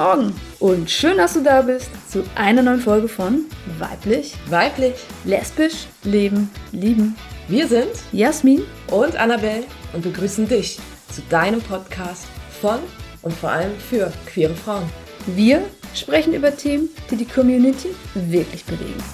Morgen und schön, dass du da bist zu einer neuen Folge von Weiblich, Weiblich, Lesbisch, Leben, Lieben. wir sind Jasmin, und Annabelle und begrüßen dich zu deinem Podcast von und vor allem für queere Frauen. wir sprechen über Themen, die die Community wirklich bewegen.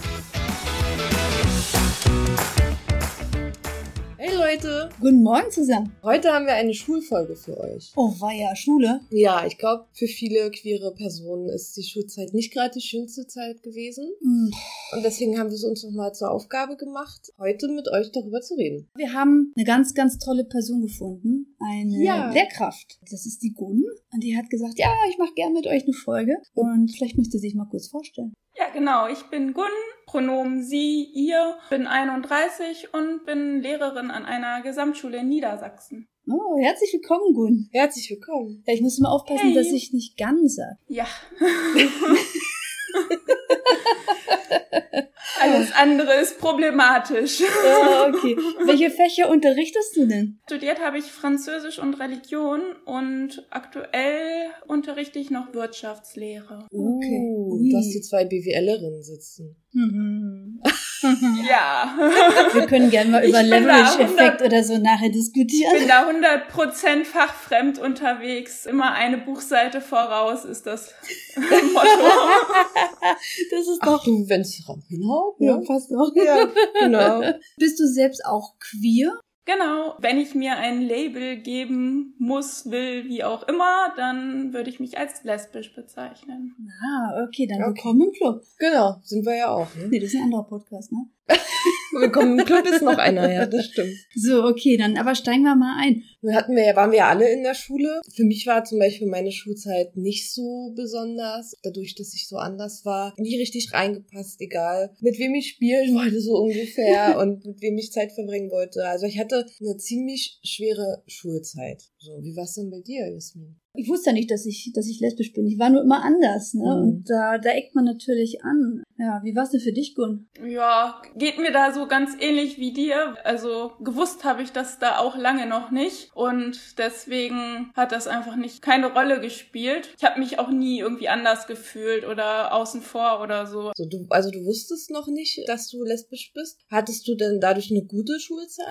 Hey Leute, Guten Morgen zusammen. heute haben wir eine Schulfolge für euch. Oh, war ja Schule. Ja, ich glaube, für viele queere Personen ist die Schulzeit nicht gerade die schönste Zeit gewesen. Hm. Und deswegen haben wir es uns nochmal zur Aufgabe gemacht, heute mit euch darüber zu reden. Wir haben eine ganz, ganz tolle Person gefunden. Eine Ja. Lehrkraft. Das ist die Gun. Und die hat gesagt, ja, ich mache gerne mit euch eine Folge. Und vielleicht möchte sie sich mal kurz vorstellen. Ja, genau. Ich bin Gun, Pronomen sie, ihr, bin 31 und bin Lehrerin an einer Gesamtschule in Niedersachsen. Oh, herzlich willkommen, Gun. Herzlich willkommen. Ja, ich muss mal aufpassen, Hey. dass ich nicht Gun sage. Ja. Alles andere ist problematisch. Ja, okay. Welche Fächer unterrichtest du denn? Studiert habe ich Französisch und Religion und aktuell unterrichte ich noch Wirtschaftslehre. Okay. Uh, du hast die zwei BWLerinnen sitzen. Mhm. Ja. Wir können gerne mal Ich über Leverage-Effekt 100 oder so nachher Ich diskutieren. bin da 100% fachfremd unterwegs. Immer eine Buchseite voraus ist das Motto. Das ist Ach doch. du, wenn es hinhaut, Ja, ne? passt auch. Ja, genau. Bist du selbst auch queer? Genau, wenn ich mir ein Label geben muss, will, wie auch immer, dann würde ich mich als lesbisch bezeichnen. Ah, okay, dann Okay. willkommen im Club. Genau, sind wir ja auch. Ne? Nee, das ist ein anderer Podcast, ne? Willkommen im Club ist noch einer, ja, das stimmt. So, okay, dann aber steigen wir mal ein. Nun hatten wir ja, waren wir ja alle in der Schule. Für mich war zum Beispiel meine Schulzeit nicht so besonders. Dadurch, dass ich so anders war, nie richtig reingepasst, egal mit wem ich spielen wollte, so ungefähr, und mit wem ich Zeit verbringen wollte. Also ich hatte eine ziemlich schwere Schulzeit. So, wie war es denn bei dir, Jasmin? Ich wusste ja nicht, dass ich, dass ich lesbisch bin. Ich war nur immer anders, ne? Mhm. Und da, da eckt man natürlich an. Ja, wie war's denn für dich, Gun? Ja, geht mir da so ganz ähnlich wie dir. Also gewusst habe ich das da auch lange noch nicht und deswegen hat das einfach nicht keine Rolle gespielt. Ich habe mich auch nie irgendwie anders gefühlt oder außen vor oder so. So, du, also du wusstest noch nicht, dass du lesbisch bist. Hattest du denn dadurch eine gute Schulzeit?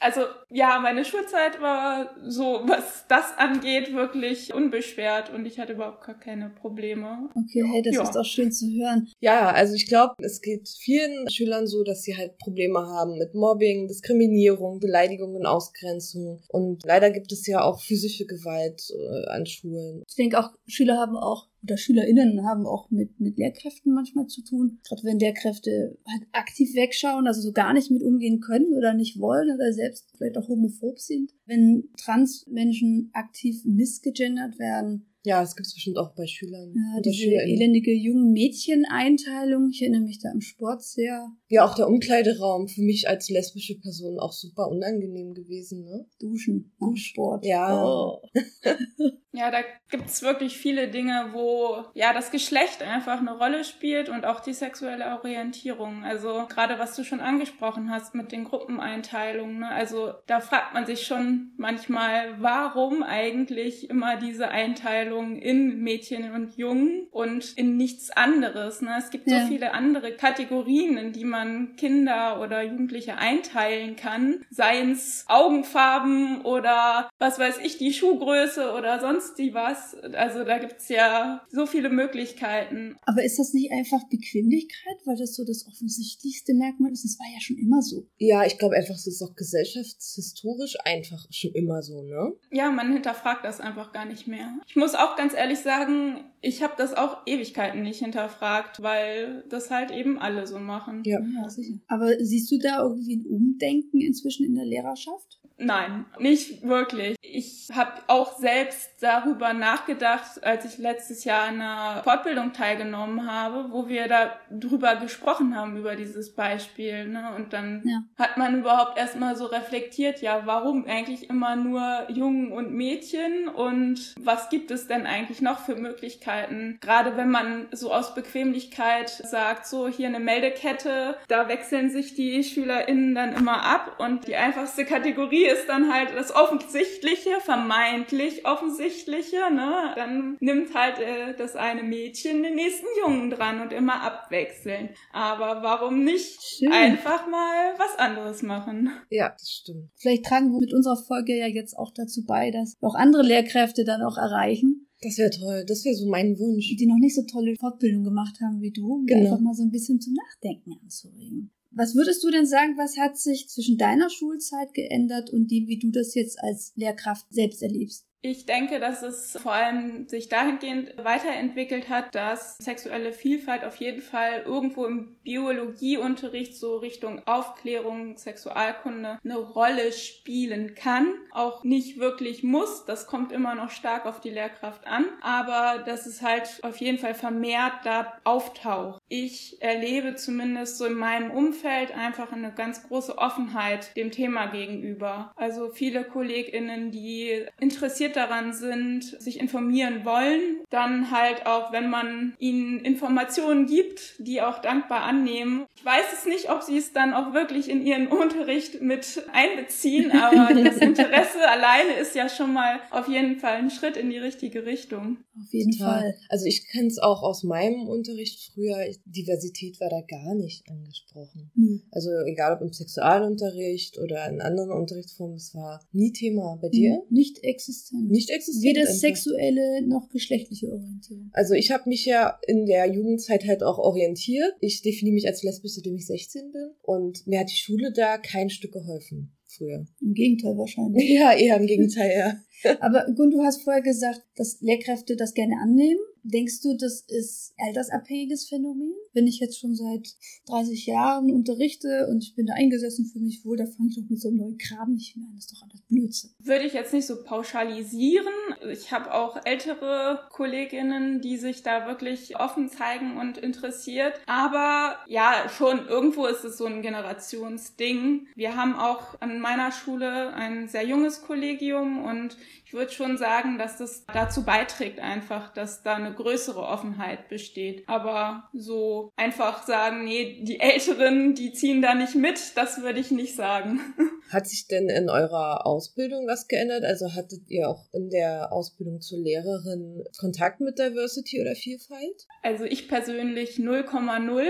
Also ja, meine Schulzeit war so, was das angeht, wirklich unbeschwert und ich hatte überhaupt gar keine Probleme. Okay, hey, das Ja. ist auch schön zu hören. Ja, also ich glaube, es geht vielen Schülern so, dass sie halt Probleme haben mit Mobbing, Diskriminierung, Beleidigung und Ausgrenzung. Und leider gibt es ja auch physische Gewalt äh, an Schulen. Ich denke auch, Schüler haben auch, oder SchülerInnen haben auch mit, mit Lehrkräften manchmal zu tun. Gerade wenn Lehrkräfte halt aktiv wegschauen, also so gar nicht mit umgehen können oder nicht wollen oder selbst vielleicht auch homophob sind. Wenn Transmenschen aktiv missgegendert werden. Ja, das gibt es bestimmt auch bei Schülern. Ja, diese elendige jungen Mädchen-Einteilung. Ich erinnere mich da im Sport sehr Ja, auch der Umkleideraum für mich als lesbische Person auch super unangenehm gewesen, ne? duschen am Sport. Ja. Oh. Ja, da gibt's wirklich viele Dinge, wo ja das Geschlecht einfach eine Rolle spielt und auch die sexuelle Orientierung. Also gerade was du schon angesprochen hast mit den Gruppeneinteilungen. Ne? Also da fragt man sich schon manchmal, warum eigentlich immer diese Einteilung in Mädchen und Jungen und in nichts anderes. Ne? Es gibt Ja. so viele andere Kategorien, in die man Kinder oder Jugendliche einteilen kann. Seien es Augenfarben oder was weiß ich, die Schuhgröße oder sonst die was. Also da gibt's ja so viele Möglichkeiten. Aber ist das nicht einfach Bequemlichkeit, weil das so das offensichtlichste Merkmal ist? Das war ja schon immer so. Ja, ich glaube einfach, es ist auch gesellschaftshistorisch einfach schon immer so, ne? Ja, man hinterfragt das einfach gar nicht mehr. Ich muss auch ganz ehrlich sagen, ich habe das auch Ewigkeiten nicht hinterfragt, weil das halt eben alle so machen. Ja. Ja, sicher. Aber siehst du da irgendwie ein Umdenken inzwischen in der Lehrerschaft? Nein, nicht wirklich. Ich habe auch selbst darüber nachgedacht, als ich letztes Jahr an einer Fortbildung teilgenommen habe, wo wir da drüber gesprochen haben, über dieses Beispiel. Ne? Und dann Ja. hat man überhaupt erstmal so reflektiert, ja, warum eigentlich immer nur Jungen und Mädchen und was gibt es denn eigentlich noch für Möglichkeiten? Gerade wenn man so aus Bequemlichkeit sagt, so hier eine Meldekette, da wechseln sich die SchülerInnen dann immer ab und die einfachste Kategorie ist dann halt das Offensichtliche, vermeintlich Offensichtliche, ne? Dann nimmt halt äh, das eine Mädchen den nächsten Jungen dran und immer abwechseln. Aber warum nicht Schön. einfach mal was anderes machen? Ja, das stimmt. Vielleicht tragen wir mit unserer Folge ja jetzt auch dazu bei, dass auch andere Lehrkräfte dann auch erreichen. Das wäre toll. Das wäre so mein Wunsch. Die noch nicht so tolle Fortbildung gemacht haben wie du, um genau. einfach mal so ein bisschen zum Nachdenken anzuregen. Was würdest du denn sagen, was hat sich zwischen deiner Schulzeit geändert und dem, wie du das jetzt als Lehrkraft selbst erlebst? Ich denke, dass es vor allem sich dahingehend weiterentwickelt hat, dass sexuelle Vielfalt auf jeden Fall irgendwo im Biologieunterricht so Richtung Aufklärung, Sexualkunde eine Rolle spielen kann. Auch nicht wirklich muss, das kommt immer noch stark auf die Lehrkraft an, aber dass es halt auf jeden Fall vermehrt da auftaucht. Ich erlebe zumindest so in meinem Umfeld einfach eine ganz große Offenheit dem Thema gegenüber. Also viele KollegInnen, die interessiert daran sind, sich informieren wollen, dann halt auch, wenn man ihnen Informationen gibt, die auch dankbar annehmen. Ich weiß es nicht, ob sie es dann auch wirklich in ihren Unterricht mit einbeziehen, aber das Interesse alleine ist ja schon mal auf jeden Fall ein Schritt in die richtige Richtung. Auf jeden Total. Fall. Also ich kenne es auch aus meinem Unterricht früher. Diversität war da gar nicht angesprochen. Mhm. Also egal ob im Sexualunterricht oder in anderen Unterrichtsformen, es war nie Thema. Bei dir? Nicht existent nicht existiert. Weder sexuelle noch geschlechtliche Orientierung. Also ich habe mich ja in der Jugendzeit halt auch orientiert. Ich definiere mich als lesbisch, seitdem ich 16 bin. Und mir hat die Schule da kein Stück geholfen früher. Im Gegenteil wahrscheinlich. Ja, eher im Gegenteil, ja. Aber Gun, du hast vorher gesagt, dass Lehrkräfte das gerne annehmen. Denkst du, das ist altersabhängiges Phänomen? Wenn ich jetzt schon seit 30 Jahren unterrichte und ich bin da eingesessen, für mich wohl, da fange ich doch mit so einem neuen Kram nicht mehr an. Das ist doch alles Blödsinn. Würde ich jetzt nicht so pauschalisieren. Ich habe auch ältere Kolleginnen, die sich da wirklich offen zeigen und interessiert. Aber ja, schon irgendwo ist es so ein Generationsding. Wir haben auch an meiner Schule ein sehr junges Kollegium und ich würde schon sagen, dass das dazu beiträgt einfach, dass da eine größere Offenheit besteht. Aber so einfach sagen, nee, die Älteren, die ziehen da nicht mit, das würde ich nicht sagen. Hat sich denn in eurer Ausbildung was geändert? Also hattet ihr auch in der Ausbildung zur Lehrerin Kontakt mit Diversity oder Vielfalt? Also ich persönlich 0,0.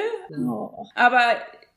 Oh. Aber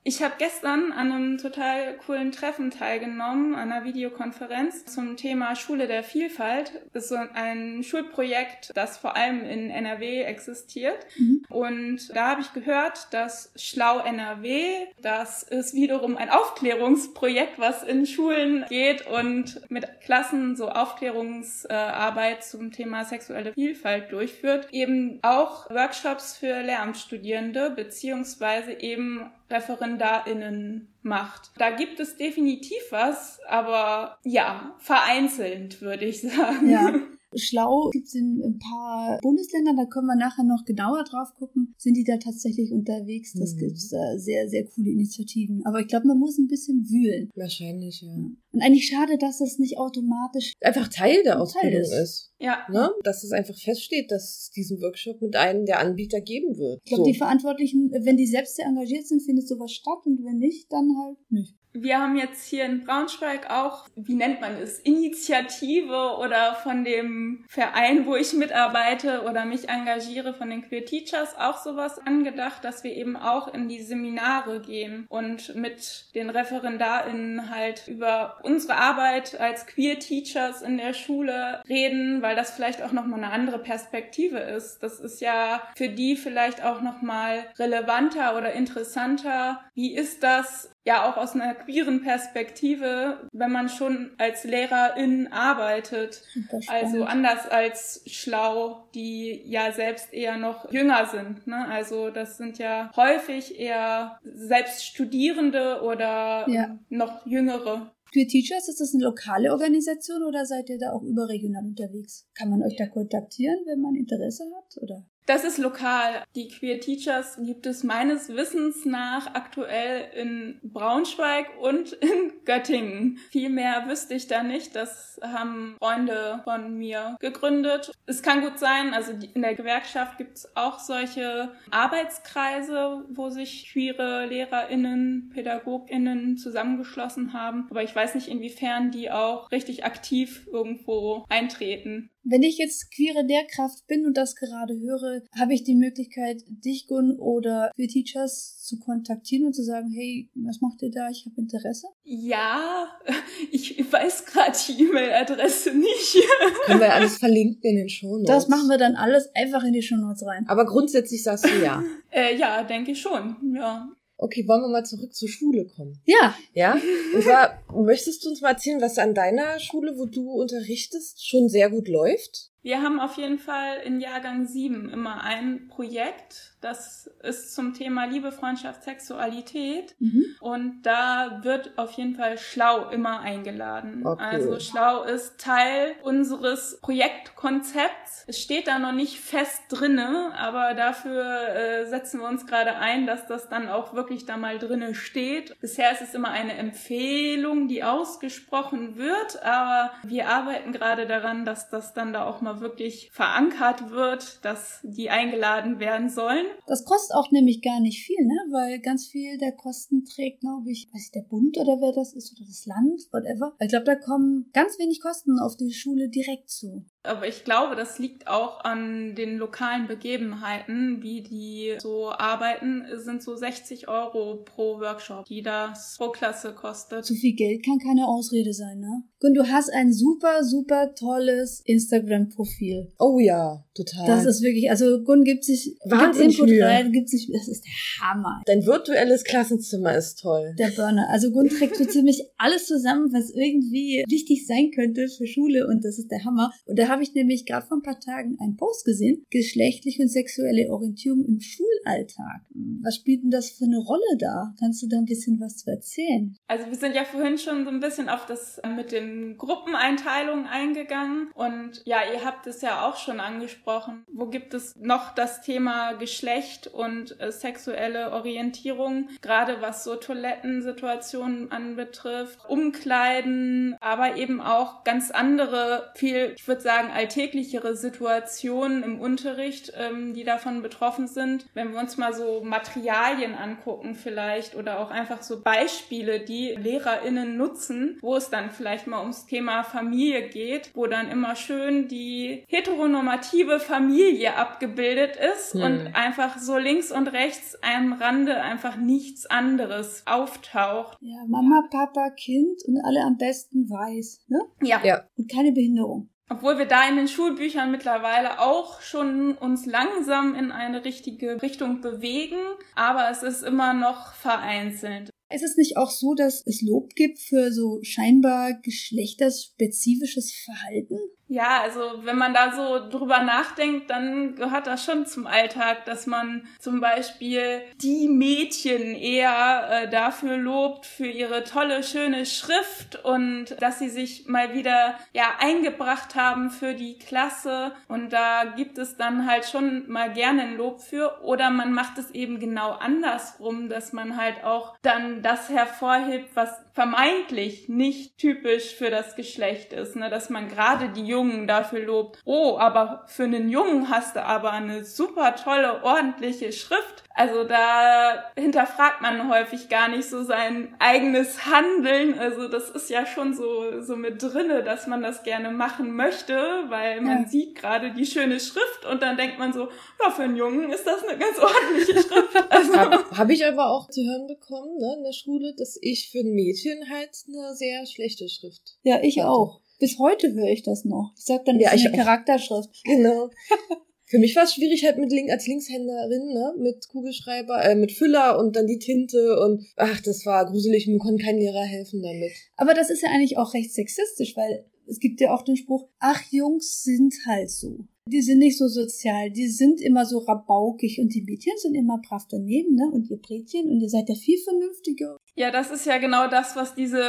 ich habe gestern an einem total coolen Treffen teilgenommen, an einer Videokonferenz zum Thema Schule der Vielfalt. Das ist so ein Schulprojekt, das vor allem in NRW existiert. Mhm. Und da habe ich gehört, dass Schlau NRW, das ist wiederum ein Aufklärungsprojekt, was in Schulen geht und mit Klassen so Aufklärungsarbeit zum Thema sexuelle Vielfalt durchführt, eben auch Workshops für Lehramtsstudierende beziehungsweise eben ReferendarInnen macht. Da gibt es definitiv was, aber ja, vereinzelt, würde ich sagen. Ja. Schlau gibt es in ein paar Bundesländern, da können wir nachher noch genauer drauf gucken. Sind die da tatsächlich unterwegs? Das mhm. gibt's da sehr, sehr coole Initiativen. Aber ich glaube, man muss ein bisschen wühlen. Wahrscheinlich, ja. Und eigentlich schade, dass das nicht automatisch einfach Teil der Ausbildung Teil ist. ist. Ja. Ne? Dass es einfach feststeht, dass es diesen Workshop mit einem der Anbieter geben wird. Ich glaube, so. die Verantwortlichen, wenn die selbst sehr engagiert sind, findet sowas statt und wenn nicht, dann halt nicht. Wir haben jetzt hier in Braunschweig auch, wie nennt man es, Initiative oder von dem Verein, wo ich mitarbeite oder mich engagiere, von den Queer Teachers auch sowas angedacht, dass wir eben auch in die Seminare gehen und mit den ReferendarInnen halt über unsere Arbeit als Queer Teachers in der Schule reden, weil das vielleicht auch nochmal eine andere Perspektive ist. Das ist ja für die vielleicht auch nochmal relevanter oder interessanter. Wie ist das ja auch aus einer queeren Perspektive, wenn man schon als Lehrerin arbeitet. Also anders als schlau, die ja selbst eher noch jünger sind. Ne? Also das sind ja häufig eher selbst Studierende oder ja. noch jüngere. Queer Teachers, ist das eine lokale Organisation oder seid ihr da auch überregional unterwegs? Kann man euch da kontaktieren, wenn man Interesse hat? Oder? Das ist lokal. Die Queer Teachers gibt es meines Wissens nach aktuell in Braunschweig und in Göttingen. Viel mehr wüsste ich da nicht. Das haben Freunde von mir gegründet. Es kann gut sein, also in der Gewerkschaft gibt es auch solche Arbeitskreise, wo sich queere LehrerInnen, PädagogInnen zusammengeschlossen haben. Aber ich weiß nicht, inwiefern die auch richtig aktiv irgendwo eintreten. Wenn ich jetzt queere Lehrkraft bin und das gerade höre, habe ich die Möglichkeit, dich, Gun, oder für Teachers zu kontaktieren und zu sagen, hey, was macht ihr da? Ich habe Interesse? Ja, ich weiß gerade die E-Mail-Adresse nicht. Können wir alles verlinken in den Shownotes. Das machen wir dann alles einfach in die Shownotes rein. Aber grundsätzlich sagst du ja. äh, ja, denke ich schon, ja. Okay, wollen wir mal zurück zur Schule kommen? Ja. Ja? Und zwar, möchtest du uns mal erzählen, was an deiner Schule, wo du unterrichtest, schon sehr gut läuft? Wir haben auf jeden Fall in Jahrgang 7 immer ein Projekt, das ist zum Thema Liebe, Freundschaft, Sexualität. Mhm. Und da wird auf jeden Fall Schlau immer eingeladen. Okay. Also Schlau ist Teil unseres Projektkonzepts. Es steht da noch nicht fest drinne, aber dafür äh, setzen wir uns gerade ein, dass das dann auch wirklich da mal drinne steht. Bisher ist es immer eine Empfehlung, die ausgesprochen wird, aber wir arbeiten gerade daran, dass das dann da auch mal wirklich verankert wird, dass die eingeladen werden sollen. Das kostet auch nämlich gar nicht viel, ne? Weil ganz viel der Kosten trägt, glaube ich, weiß ich, der Bund oder wer das ist oder das Land, whatever. Ich glaube, da kommen ganz wenig Kosten auf die Schule direkt zu. Aber ich glaube, das liegt auch an den lokalen Begebenheiten, wie die so arbeiten, es sind so 60 Euro pro Workshop, die das pro Klasse kostet. Zu viel Geld kann keine Ausrede sein, ne? Und du hast ein super, super tolles Instagram-Profil. Oh ja, total. Das ist wirklich, also Gun gibt sich Wahnsinnig gibt Input Mühe. rein, gibt sich, das ist der Hammer. Dein virtuelles Klassenzimmer ist toll. Der Burner. Also Gun trägt so ziemlich alles zusammen, was irgendwie wichtig sein könnte für Schule und das ist der Hammer. Und der habe ich nämlich gerade vor ein paar Tagen einen Post gesehen. Geschlechtliche und sexuelle Orientierung im Schulalltag. Was spielt denn das für eine Rolle da? Kannst du da ein bisschen was zu erzählen? Also wir sind ja vorhin schon so ein bisschen auf das mit den Gruppeneinteilungen eingegangen. Und ja, ihr habt es ja auch schon angesprochen. Wo gibt es noch das Thema Geschlecht und äh, sexuelle Orientierung? Gerade was so Toilettensituationen anbetrifft, Umkleiden, aber eben auch ganz andere, viel, ich würde sagen, alltäglichere Situationen im Unterricht, ähm, die davon betroffen sind. Wenn wir uns mal so Materialien angucken vielleicht oder auch einfach so Beispiele, die LehrerInnen nutzen, wo es dann vielleicht mal ums Thema Familie geht, wo dann immer schön die heteronormative Familie abgebildet ist hm. und einfach so links und rechts am Rande einfach nichts anderes auftaucht. Ja, Mama, Papa, Kind und alle am besten weiß, ne? Ja. ja. Und keine Behinderung. Obwohl wir da in den Schulbüchern mittlerweile auch schon uns langsam in eine richtige Richtung bewegen, aber es ist immer noch vereinzelt. Ist es nicht auch so, dass es Lob gibt für so scheinbar geschlechterspezifisches Verhalten? Ja, also wenn man da so drüber nachdenkt, dann gehört das schon zum Alltag, dass man zum Beispiel die Mädchen eher äh, dafür lobt, für ihre tolle, schöne Schrift und dass sie sich mal wieder ja eingebracht haben für die Klasse. Und da gibt es dann halt schon mal gerne ein Lob für. Oder man macht es eben genau andersrum, dass man halt auch dann das hervorhebt, was vermeintlich nicht typisch für das Geschlecht ist, ne? dass man gerade die Jungen dafür lobt. Oh, aber für einen Jungen hast du aber eine super tolle, ordentliche Schrift. Also da hinterfragt man häufig gar nicht so sein eigenes Handeln. Also das ist ja schon so, so mit drinne, dass man das gerne machen möchte, weil man ja. sieht gerade die schöne Schrift und dann denkt man so, ja, für einen Jungen ist das eine ganz ordentliche Schrift. Also Habe hab ich aber auch zu hören bekommen, ne, in der Schule, dass ich für ein Mädchen halt eine sehr schlechte Schrift. Ja, ich hatte. auch. Bis heute höre ich das noch. Ich sag dann, das ja, ist eine Charakterschrift. Genau. Für mich war es schwierig halt mit Link als Linkshänderin, ne, mit Kugelschreiber, äh, mit Füller und dann die Tinte und ach, das war gruselig, mir konnte kein Lehrer helfen damit. Aber das ist ja eigentlich auch recht sexistisch, weil es gibt ja auch den Spruch, ach, Jungs sind halt so. Die sind nicht so sozial, die sind immer so rabaukig und die Mädchen sind immer brav daneben, ne? Und ihr Bretchen und ihr seid ja viel vernünftiger. Ja, das ist ja genau das, was diese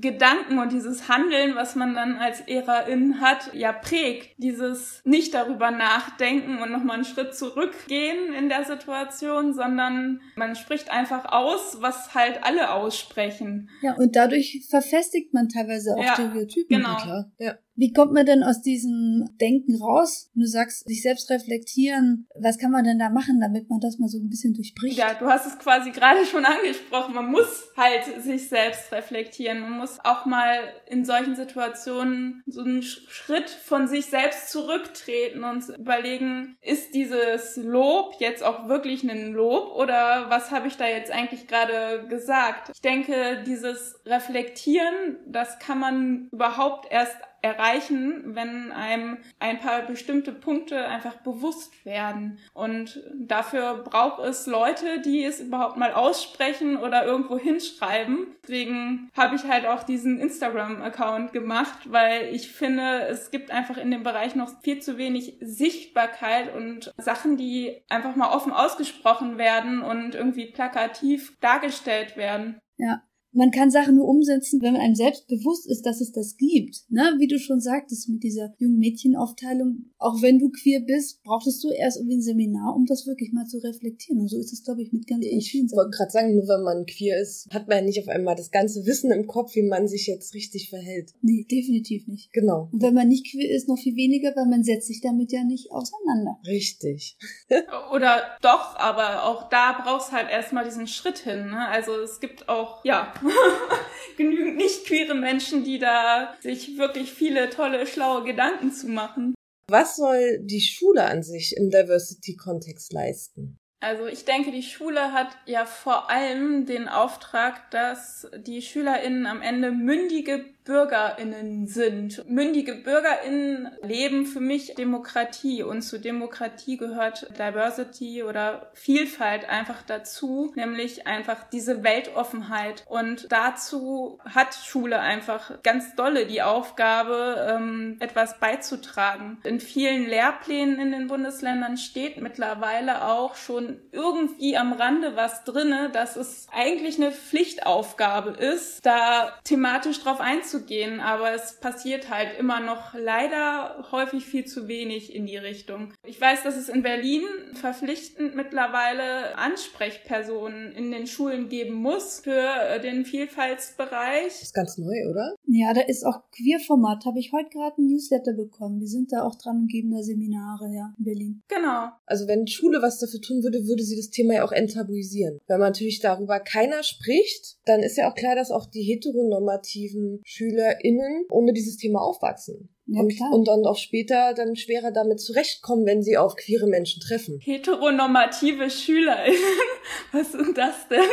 Gedanken und dieses Handeln, was man dann als Lehrerin hat, ja prägt. Dieses nicht darüber nachdenken und nochmal einen Schritt zurückgehen in der Situation, sondern man spricht einfach aus, was halt alle aussprechen. Ja, und dadurch verfestigt man teilweise auch Ja, Stereotypen. genau. Ja. Wie kommt man denn aus diesem Denken raus? Du sagst, sich selbst reflektieren. Was kann man denn da machen, damit man das mal so ein bisschen durchbricht? Ja, du hast es quasi gerade schon angesprochen. Man muss halt sich selbst reflektieren. Man muss auch mal in solchen Situationen so einen Sch- Schritt von sich selbst zurücktreten und überlegen, ist dieses Lob jetzt auch wirklich ein Lob oder was habe ich da jetzt eigentlich gerade gesagt? Ich denke, dieses Reflektieren, das kann man überhaupt erst erreichen, wenn einem ein paar bestimmte Punkte einfach bewusst werden. Und dafür braucht es Leute, die es überhaupt mal aussprechen oder irgendwo hinschreiben. Deswegen habe ich halt auch diesen Instagram-Account gemacht, weil ich finde, es gibt einfach in dem Bereich noch viel zu wenig Sichtbarkeit und Sachen, die einfach mal offen ausgesprochen werden und irgendwie plakativ dargestellt werden. Ja. Man kann Sachen nur umsetzen, wenn man einem selbst bewusst ist, dass es das gibt. Ne? Wie du schon sagtest, mit dieser jungen Mädchenaufteilung, auch wenn du queer bist, brauchtest du erst irgendwie ein Seminar, um das wirklich mal zu reflektieren. Und so ist es, glaube ich, mit ganz, ganz Ich vielen wollte Sachen. gerade sagen, nur wenn man queer ist, hat man ja nicht auf einmal das ganze Wissen im Kopf, wie man sich jetzt richtig verhält. Nee, definitiv nicht. Genau. Und wenn man nicht queer ist, noch viel weniger, weil man setzt sich damit ja nicht auseinander. Richtig. Oder doch, aber auch da brauchst halt erstmal diesen Schritt hin. Ne? Also es gibt auch, ja, genügend nicht queere Menschen, die da sich wirklich viele tolle, schlaue Gedanken zu machen. Was soll die Schule an sich im Diversity-Kontext leisten? Also ich denke, die Schule hat ja vor allem den Auftrag, dass die SchülerInnen am Ende mündige BürgerInnen sind. Mündige BürgerInnen leben für mich Demokratie und zu Demokratie gehört Diversity oder Vielfalt einfach dazu, nämlich einfach diese Weltoffenheit. Und dazu hat Schule einfach ganz dolle die Aufgabe, ähm, etwas beizutragen. In vielen Lehrplänen in den Bundesländern steht mittlerweile auch schon irgendwie am Rande was drinne, dass es eigentlich eine Pflichtaufgabe ist, da thematisch drauf einzugehen. Aber es passiert halt immer noch leider häufig viel zu wenig in die Richtung. Ich weiß, dass es in Berlin verpflichtend mittlerweile Ansprechpersonen in den Schulen geben muss für den Vielfaltsbereich. Das ist ganz neu, oder? Ja, da ist auch Queerformat. Habe ich heute gerade ein Newsletter bekommen. Die sind da auch dran und geben da Seminare, ja, in Berlin. Genau. Also wenn die Schule was dafür tun würde, würde sie das Thema ja auch enttabuisieren. Wenn man natürlich darüber keiner spricht, dann ist ja auch klar, dass auch die heteronormativen SchülerInnen ohne dieses Thema aufwachsen. Ja, und, klar. und dann auch später dann schwerer damit zurechtkommen, wenn sie auf queere Menschen treffen. Heteronormative SchülerInnen. Was sind das denn?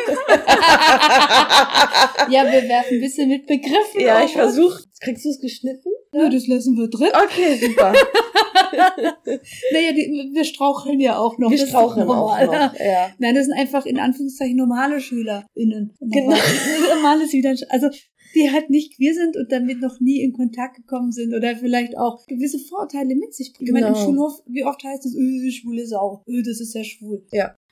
Ja, wir werfen ein bisschen mit Begriffen. ja, auf ich versuche. Kriegst du es geschnitten? Ja, das lassen wir drin. Okay, super. Naja, die, wir straucheln ja auch noch. Wir das ist straucheln auch noch. Ja. Nein, das sind einfach in Anführungszeichen normale SchülerInnen. Genau. Normales wieder, also die halt nicht queer sind und damit noch nie in Kontakt gekommen sind oder vielleicht auch gewisse Vorurteile mit sich bringen. Ich meine, im Genau. Schulhof, wie oft heißt es, öh, schwule Sau, öh, das ist ja schwul.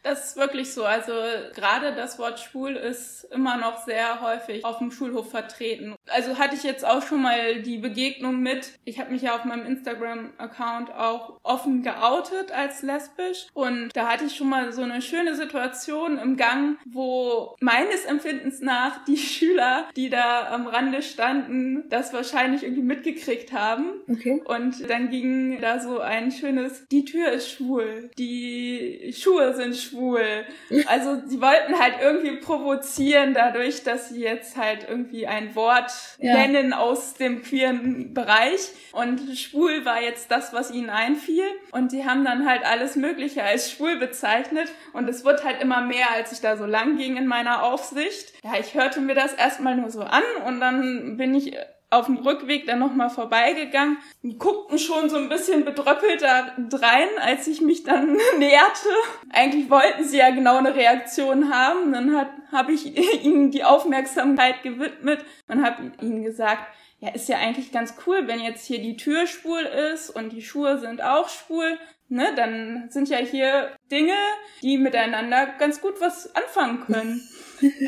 Das ist wirklich so. Also gerade das Wort schwul ist immer noch sehr häufig auf dem Schulhof vertreten. Also hatte ich jetzt auch schon mal die Begegnung mit, ich habe mich ja auf meinem Instagram-Account auch offen geoutet als lesbisch und da hatte ich schon mal so eine schöne Situation im Gang, wo meines Empfindens nach die Schüler, die da am Rande standen, das wahrscheinlich irgendwie mitgekriegt haben Okay. und dann ging da so ein schönes, die Tür ist schwul, die Schuhe sind schwul. Also sie wollten halt irgendwie provozieren dadurch, dass sie jetzt halt irgendwie ein Wort Ja. nennen aus dem queeren Bereich. Und schwul war jetzt das, was ihnen einfiel. Und die haben dann halt alles Mögliche als schwul bezeichnet. Und es wird halt immer mehr, als ich da so lang ging in meiner Aufsicht. Ja, ich hörte mir das erstmal nur so an und dann bin ich auf dem Rückweg dann nochmal vorbeigegangen. Die guckten schon so ein bisschen bedröppelt da drein, als ich mich dann näherte. Eigentlich wollten sie ja genau eine Reaktion haben. Dann hat habe ich ihnen die Aufmerksamkeit gewidmet und habe ihnen gesagt, ja, ist ja eigentlich ganz cool, wenn jetzt hier die Tür schwul ist und die Schuhe sind auch schwul, ne, dann sind ja hier Dinge, die miteinander ganz gut was anfangen können.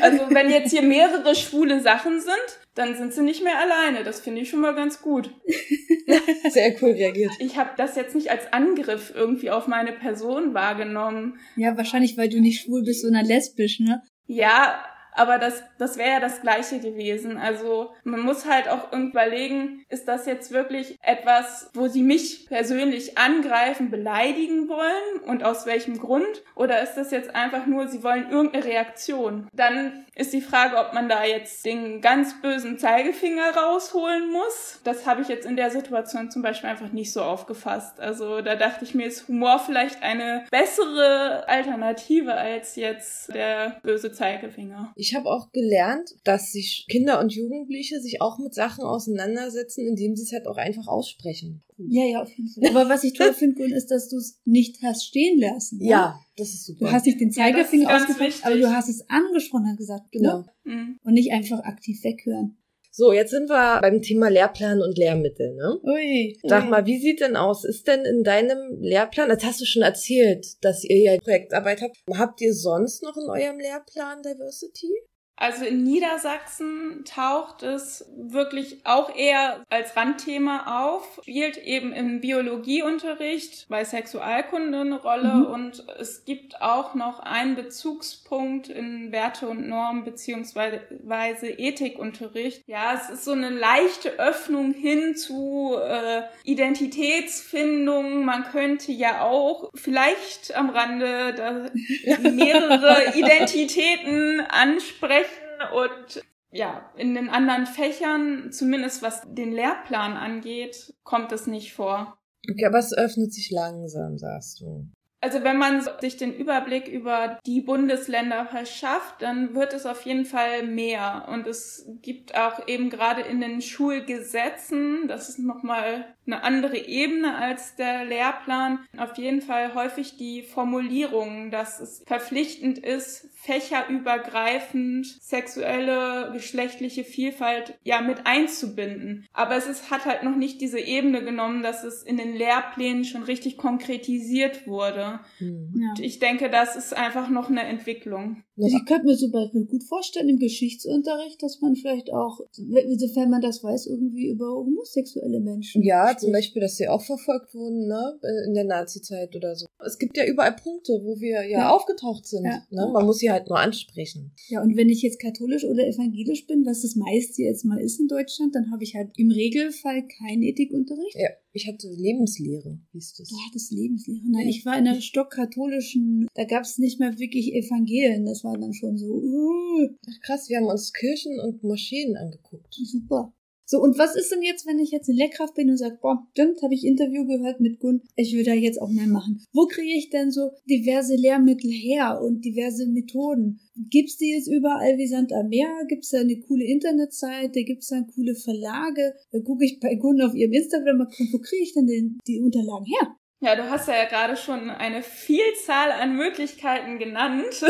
Also wenn jetzt hier mehrere schwule Sachen sind, dann sind sie nicht mehr alleine. Das finde ich schon mal ganz gut. Sehr cool reagiert. Ich habe das jetzt nicht als Angriff irgendwie auf meine Person wahrgenommen. Ja, wahrscheinlich, weil du nicht schwul bist, sondern lesbisch, ne? Ja, aber das, das wäre ja das Gleiche gewesen. Also man muss halt auch überlegen, ist das jetzt wirklich etwas, wo sie mich persönlich angreifen, beleidigen wollen und aus welchem Grund? Oder ist das jetzt einfach nur, sie wollen irgendeine Reaktion? Dann ist die Frage, ob man da jetzt den ganz bösen Zeigefinger rausholen muss. Das habe ich jetzt in der Situation zum Beispiel einfach nicht so aufgefasst. Also da dachte ich mir, ist Humor vielleicht eine bessere Alternative als jetzt der böse Zeigefinger. Habe auch gelernt, dass sich Kinder und Jugendliche sich auch mit Sachen auseinandersetzen, indem sie es halt auch einfach aussprechen. Ja, ja, auf jeden Fall. Aber was ich toll finde, ist, dass du es nicht hast stehen lassen. Ne? Ja, das ist super. Du hast nicht den Zeigefinger ja, ausgepackt, aber du hast es angesprochen und gesagt, genau. Ne? Und nicht einfach aktiv weghören. So, jetzt sind wir beim Thema Lehrplan und Lehrmittel, ne? Ui. Sag mal, wie sieht denn aus? Ist denn in deinem Lehrplan, das hast du schon erzählt, dass ihr ja Projektarbeit habt, habt ihr sonst noch in eurem Lehrplan Diversity? Also in Niedersachsen taucht es wirklich auch eher als Randthema auf, spielt eben im Biologieunterricht bei Sexualkunde eine Rolle mhm. und es gibt auch noch einen Bezugspunkt in Werte und Normen beziehungsweise Ethikunterricht. Ja, es ist so eine leichte Öffnung hin zu äh, Identitätsfindung. Man könnte ja auch vielleicht am Rande mehrere Identitäten ansprechen und ja, in den anderen Fächern, zumindest was den Lehrplan angeht, kommt es nicht vor. Okay, aber es öffnet sich langsam, sagst du. Also wenn man sich den Überblick über die Bundesländer verschafft, dann wird es auf jeden Fall mehr. Und es gibt auch eben gerade in den Schulgesetzen, das ist nochmal eine andere Ebene als der Lehrplan, auf jeden Fall häufig die Formulierung, dass es verpflichtend ist, fächerübergreifend sexuelle, geschlechtliche Vielfalt ja mit einzubinden. Aber es ist, hat halt noch nicht diese Ebene genommen, dass es in den Lehrplänen schon richtig konkretisiert wurde. Mhm. Ja. Ich denke, das ist einfach noch eine Entwicklung. Also ich könnte mir zum Beispiel gut vorstellen im Geschichtsunterricht, dass man vielleicht auch, sofern man das weiß, irgendwie über homosexuelle Menschen. Ja, spricht. zum Beispiel, dass sie auch verfolgt wurden, ne, in der Nazi-Zeit oder so. Es gibt ja überall Punkte, wo wir ja, ja. aufgetaucht sind. Ja. Ne? Man muss sie halt nur ansprechen. Ja, und wenn ich jetzt katholisch oder evangelisch bin, was das meiste jetzt mal ist in Deutschland, dann habe ich halt im Regelfall keinen Ethikunterricht. Ja, ich hatte Lebenslehre, hieß das. Du hattest Lebenslehre. Nein, ich war in einer stockkatholischen, da gab es nicht mehr wirklich Evangelien. Das war dann schon so. Uh. Ach krass, wir haben uns Kirchen und Moscheen angeguckt. Super. So, und was ist denn jetzt, wenn ich jetzt in Lehrkraft bin und sage, boah, stimmt, habe ich Interview gehört mit Gun, ich will da jetzt auch mehr machen. Wo kriege ich denn so diverse Lehrmittel her und diverse Methoden? Gibt's die jetzt überall wie Sand am Meer? Gibt's da eine coole Internetseite? Gibt's da coole Verlage? Da gucke ich bei Gun auf ihrem Instagram-Account, wo kriege ich denn den, die Unterlagen her? Ja, du hast ja gerade schon eine Vielzahl an Möglichkeiten genannt.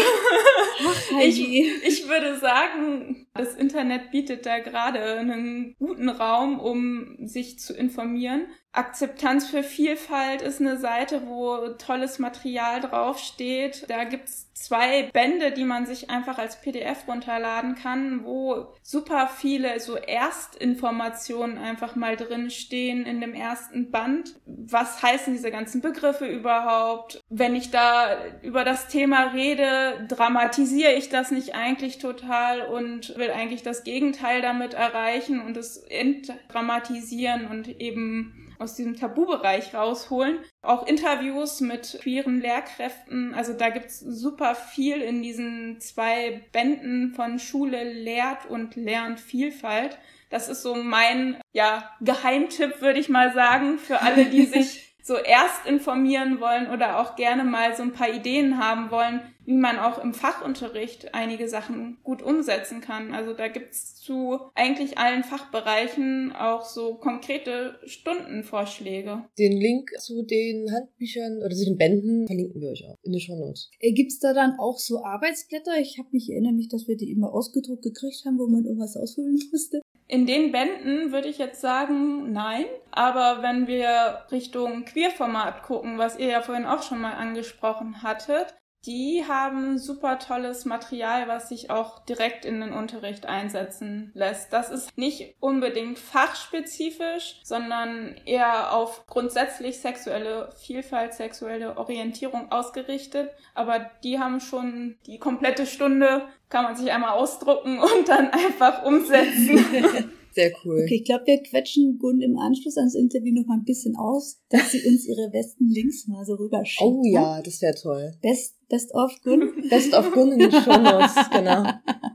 Ich, ich würde sagen, das Internet bietet da gerade einen guten Raum, um sich zu informieren. Akzeptanz für Vielfalt ist eine Seite, wo tolles Material draufsteht. Da gibt's zwei Bände, die man sich einfach als PDF runterladen kann, wo super viele so Erstinformationen einfach mal drin in dem ersten Band. Was heißen diese ganzen Begriffe überhaupt? Wenn ich da über das Thema rede, dramatisiere ich das nicht eigentlich total und will eigentlich das Gegenteil damit erreichen und es entdramatisieren und eben aus diesem Tabubereich rausholen. Auch Interviews mit queeren Lehrkräften. Also da gibt's super viel in diesen zwei Bänden von Schule lehrt und lernt Vielfalt. Das ist so mein, ja, Geheimtipp, würde ich mal sagen, für alle, die sich so erst informieren wollen oder auch gerne mal so ein paar Ideen haben wollen, wie man auch im Fachunterricht einige Sachen gut umsetzen kann. Also da gibt's zu eigentlich allen Fachbereichen auch so konkrete Stundenvorschläge. Den Link zu den Handbüchern oder zu den Bänden verlinken wir euch auch in den Show Notes. Äh, gibt's da dann auch so Arbeitsblätter? Ich habe mich erinnere mich, dass wir die immer ausgedruckt gekriegt haben, wo man irgendwas ausfüllen musste. In den Bänden würde ich jetzt sagen, nein. Aber wenn wir Richtung Queerformat gucken, was ihr ja vorhin auch schon mal angesprochen hattet, die haben super tolles Material, was sich auch direkt in den Unterricht einsetzen lässt. Das ist nicht unbedingt fachspezifisch, sondern eher auf grundsätzlich sexuelle Vielfalt, sexuelle Orientierung ausgerichtet. Aber die haben schon die komplette Stunde, kann man sich einmal ausdrucken und dann einfach umsetzen. Sehr cool. Okay, ich glaube, wir quetschen Gun im Anschluss ans Interview noch mal ein bisschen aus, dass sie uns ihre besten Links mal so rüberschickt. Oh ja, das wäre toll. Best, best of Gun. Best of Gun in den Show Notes, genau.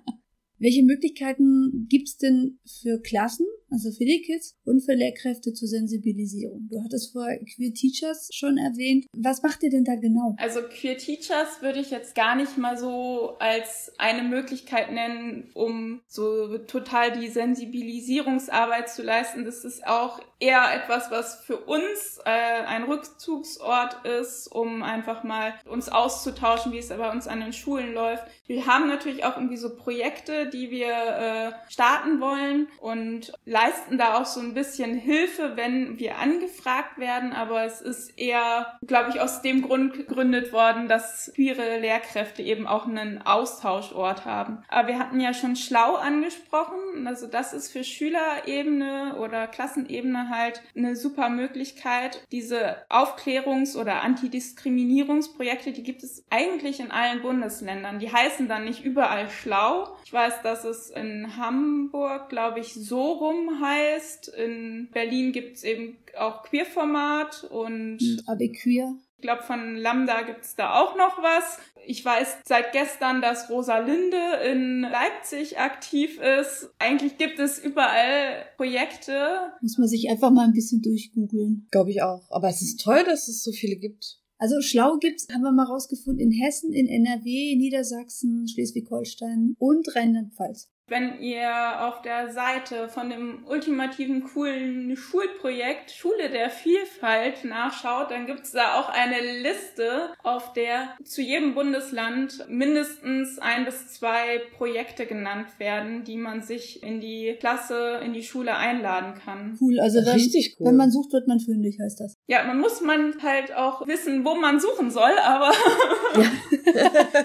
Welche Möglichkeiten gibt's denn für Klassen, also für die Kids und für Lehrkräfte zur Sensibilisierung? Du hattest vorher Queer Teachers schon erwähnt. Was macht ihr denn da genau? Also Queer Teachers würde ich jetzt gar nicht mal so als eine Möglichkeit nennen, um so total die Sensibilisierungsarbeit zu leisten. Das ist auch eher etwas, was für uns äh, ein Rückzugsort ist, um einfach mal uns auszutauschen, wie es bei uns an den Schulen läuft. Wir haben natürlich auch irgendwie so Projekte, die wir äh, starten wollen und leisten da auch so ein bisschen Hilfe, wenn wir angefragt werden, aber es ist eher, glaube ich, aus dem Grund gegründet worden, dass queere Lehrkräfte eben auch einen Austauschort haben. Aber wir hatten ja schon schlau angesprochen, also das ist für Schülerebene oder Klassenebene halt eine super Möglichkeit. Diese Aufklärungs- oder Antidiskriminierungsprojekte, die gibt es eigentlich in allen Bundesländern. Die heißen dann nicht überall schlau. Ich weiß, dass es in Hamburg, glaube ich, so rum heißt. In Berlin gibt es eben auch Queerformat und, und AB Queer. Ich glaube, von Lambda gibt es da auch noch was. Ich weiß seit gestern, dass Rosalinde in Leipzig aktiv ist. Eigentlich gibt es überall Projekte. Muss man sich einfach mal ein bisschen durchgoogeln. Glaube ich auch. Aber es ist toll, dass es so viele gibt. Also schlau gibt's, haben wir mal rausgefunden, in Hessen, in NRW, Niedersachsen, Schleswig-Holstein und Rheinland-Pfalz wenn ihr auf der Seite von dem ultimativen coolen Schulprojekt Schule der Vielfalt nachschaut, dann gibt's da auch eine Liste, auf der zu jedem Bundesland mindestens ein bis zwei Projekte genannt werden, die man sich in die Klasse, in die Schule einladen kann. Cool, also wenn, Richtig cool. wenn man sucht, wird man fündig, heißt das. Ja, man muss man halt auch wissen, wo man suchen soll, aber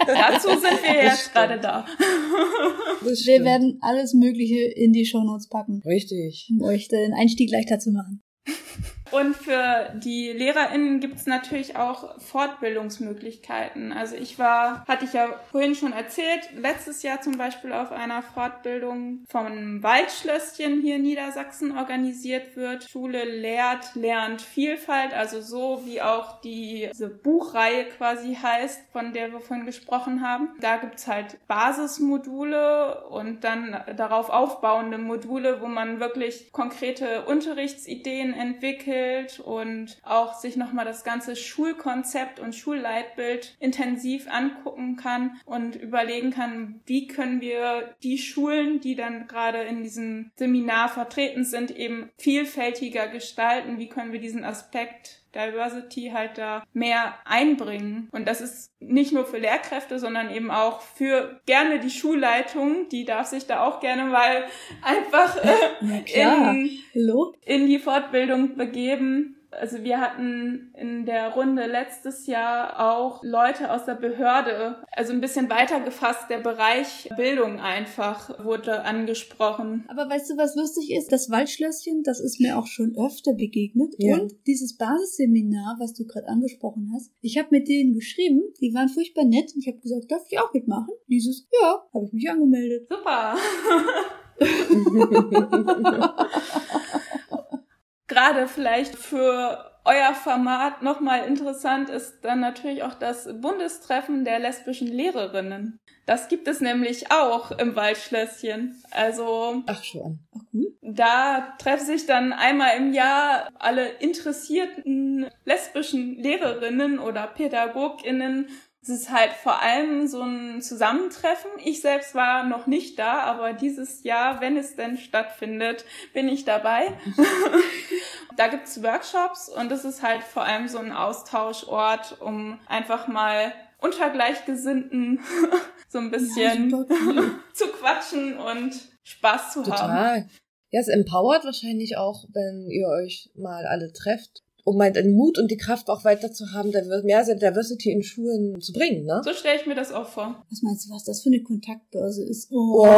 dazu sind wir jetzt gerade da. Wir werden alles Mögliche in die Shownotes packen. Richtig. Um euch den Einstieg leichter zu machen. Und für die LehrerInnen gibt es natürlich auch Fortbildungsmöglichkeiten. Also ich war, hatte ich ja vorhin schon erzählt, letztes Jahr zum Beispiel auf einer Fortbildung vom Waldschlösschen hier in Niedersachsen organisiert wird. Schule lehrt, lernt Vielfalt, also so wie auch die, diese Buchreihe quasi heißt, von der wir vorhin gesprochen haben. Da gibt's halt Basismodule und dann darauf aufbauende Module, wo man wirklich konkrete Unterrichtsideen entwickelt entwickelt und auch sich nochmal das ganze Schulkonzept und Schulleitbild intensiv angucken kann und überlegen kann, wie können wir die Schulen, die dann gerade in diesem Seminar vertreten sind, eben vielfältiger gestalten, wie können wir diesen Aspekt Diversity halt da mehr einbringen. Und das ist nicht nur für Lehrkräfte, sondern eben auch für gerne die Schulleitung. Die darf sich da auch gerne mal einfach äh, in, in die Fortbildung begeben also wir hatten in der Runde letztes Jahr auch Leute aus der Behörde, also ein bisschen weiter gefasst, der Bereich Bildung einfach wurde angesprochen. Aber weißt du, was lustig ist? Das Waldschlösschen, das ist mir auch schon öfter begegnet. Ja. Und dieses Basisseminar, was du gerade angesprochen hast, ich habe mit denen geschrieben, die waren furchtbar nett und ich habe gesagt, darf ich auch mitmachen? Dieses, ja, habe ich mich angemeldet. Super. gerade vielleicht für euer Format nochmal interessant ist dann natürlich auch das Bundestreffen der lesbischen Lehrerinnen. Das gibt es nämlich auch im Waldschlösschen. Also. Ach schon. Ach cool. Da treffen sich dann einmal im Jahr alle interessierten lesbischen Lehrerinnen oder PädagogInnen es ist halt vor allem so ein Zusammentreffen. Ich selbst war noch nicht da, aber dieses Jahr, wenn es denn stattfindet, bin ich dabei. da gibt's Workshops und es ist halt vor allem so ein Austauschort, um einfach mal unter Gleichgesinnten so ein bisschen ja, zu quatschen und Spaß zu Total. haben. Ja, es empowert wahrscheinlich auch, wenn ihr euch mal alle trefft um halt den Mut und die Kraft auch weiter zu haben, mehr Diversity in Schulen zu bringen, ne? So stelle ich mir das auch vor. Was meinst du, was das für eine Kontaktbörse ist? Oh. oh.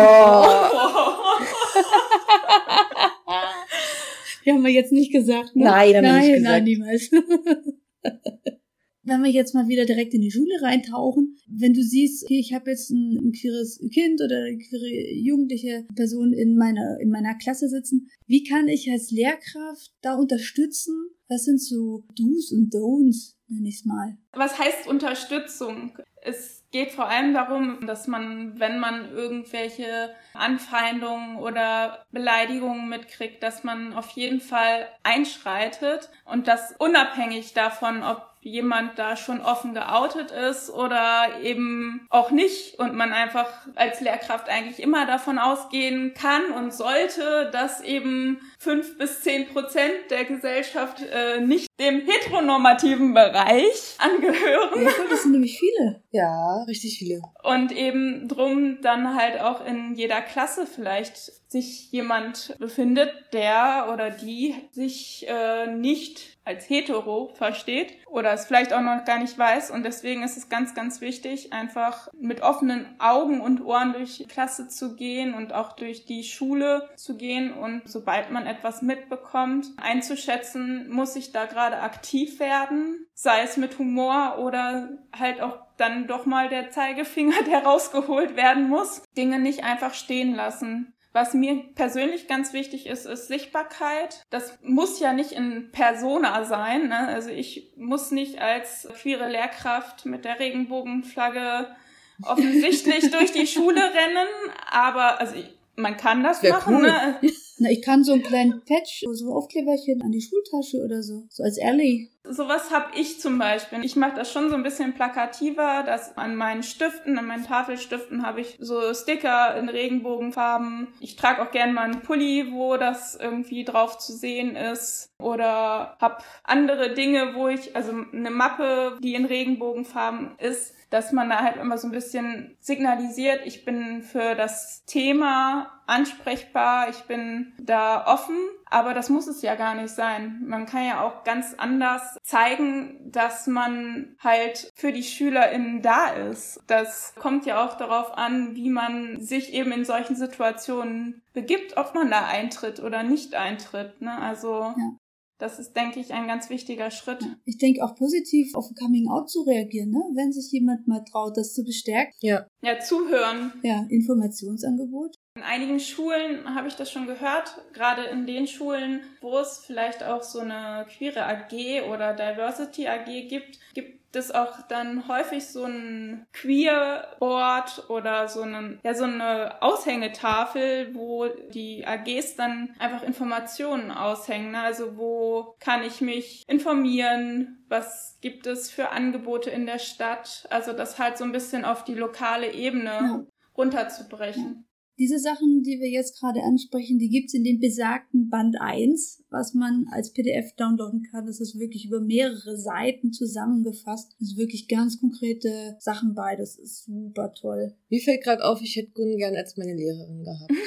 Die haben wir jetzt nicht gesagt, ne? Nein, haben nein, wir nicht gesagt. Nein, niemals. Wenn wir jetzt mal wieder direkt in die Schule reintauchen, wenn du siehst, okay, ich habe jetzt ein, ein queeres Kind oder eine queere jugendliche Person in meiner, in meiner Klasse sitzen, wie kann ich als Lehrkraft da unterstützen? Was sind so Do's und Don'ts, nenne ich mal? Was heißt Unterstützung? Es geht vor allem darum, dass man, wenn man irgendwelche Anfeindungen oder Beleidigungen mitkriegt, dass man auf jeden Fall einschreitet und das unabhängig davon, ob jemand da schon offen geoutet ist oder eben auch nicht und man einfach als Lehrkraft eigentlich immer davon ausgehen kann und sollte, dass eben fünf bis zehn Prozent der Gesellschaft äh, nicht dem heteronormativen Bereich angehören. Ja, das sind nämlich viele. Ja, richtig viele. Und eben drum dann halt auch in jeder Klasse vielleicht sich jemand befindet, der oder die sich äh, nicht als hetero versteht oder es vielleicht auch noch gar nicht weiß. Und deswegen ist es ganz, ganz wichtig, einfach mit offenen Augen und Ohren durch die Klasse zu gehen und auch durch die Schule zu gehen und sobald man etwas mitbekommt, einzuschätzen, muss ich da gerade aktiv werden, sei es mit Humor oder halt auch dann doch mal der Zeigefinger, der rausgeholt werden muss. Dinge nicht einfach stehen lassen. Was mir persönlich ganz wichtig ist, ist Sichtbarkeit. Das muss ja nicht in Persona sein. Ne? Also ich muss nicht als queere Lehrkraft mit der Regenbogenflagge offensichtlich durch die Schule rennen, aber also ich, man kann das machen. cool. Ne? Na, ich kann so einen kleinen Patch, so Aufkleberchen an die Schultasche oder so, so als Alley. Sowas habe ich zum Beispiel. Ich mache das schon so ein bisschen plakativer, dass an meinen Stiften, an meinen Tafelstiften habe ich so Sticker in Regenbogenfarben. Ich trage auch gern mal einen Pulli, wo das irgendwie drauf zu sehen ist. Oder habe andere Dinge, wo ich, also eine Mappe, die in Regenbogenfarben ist, dass man da halt immer so ein bisschen signalisiert, ich bin für das Thema ansprechbar, ich bin da offen, aber das muss es ja gar nicht sein. Man kann ja auch ganz anders zeigen, dass man halt für die SchülerInnen da ist. Das kommt ja auch darauf an, wie man sich eben in solchen Situationen begibt, ob man da eintritt oder nicht eintritt. Ne? Also Ja. das ist, denke ich, ein ganz wichtiger Schritt. Ich denke auch positiv auf ein Coming Out zu reagieren, ne? wenn sich jemand mal traut, das zu bestärken. Ja. Ja, zuhören. Ja, Informationsangebot. In einigen Schulen habe ich das schon gehört, gerade in den Schulen, wo es vielleicht auch so eine queere AG oder Diversity AG gibt, gibt es auch dann häufig so ein Queer Board oder so, einen, ja, so eine Aushängetafel, wo die AGs dann einfach Informationen aushängen. ne? Also wo kann ich mich informieren? Was gibt es für Angebote in der Stadt? Also das halt so ein bisschen auf die lokale Ebene runterzubrechen. Diese Sachen, die wir jetzt gerade ansprechen, die gibt's in dem besagten Band 1, was man als PDF downloaden kann. Das ist wirklich über mehrere Seiten zusammengefasst. Das ist wirklich ganz konkrete Sachen bei. Das ist super toll. Mir fällt gerade auf, ich hätte Gunn gern als meine Lehrerin gehabt.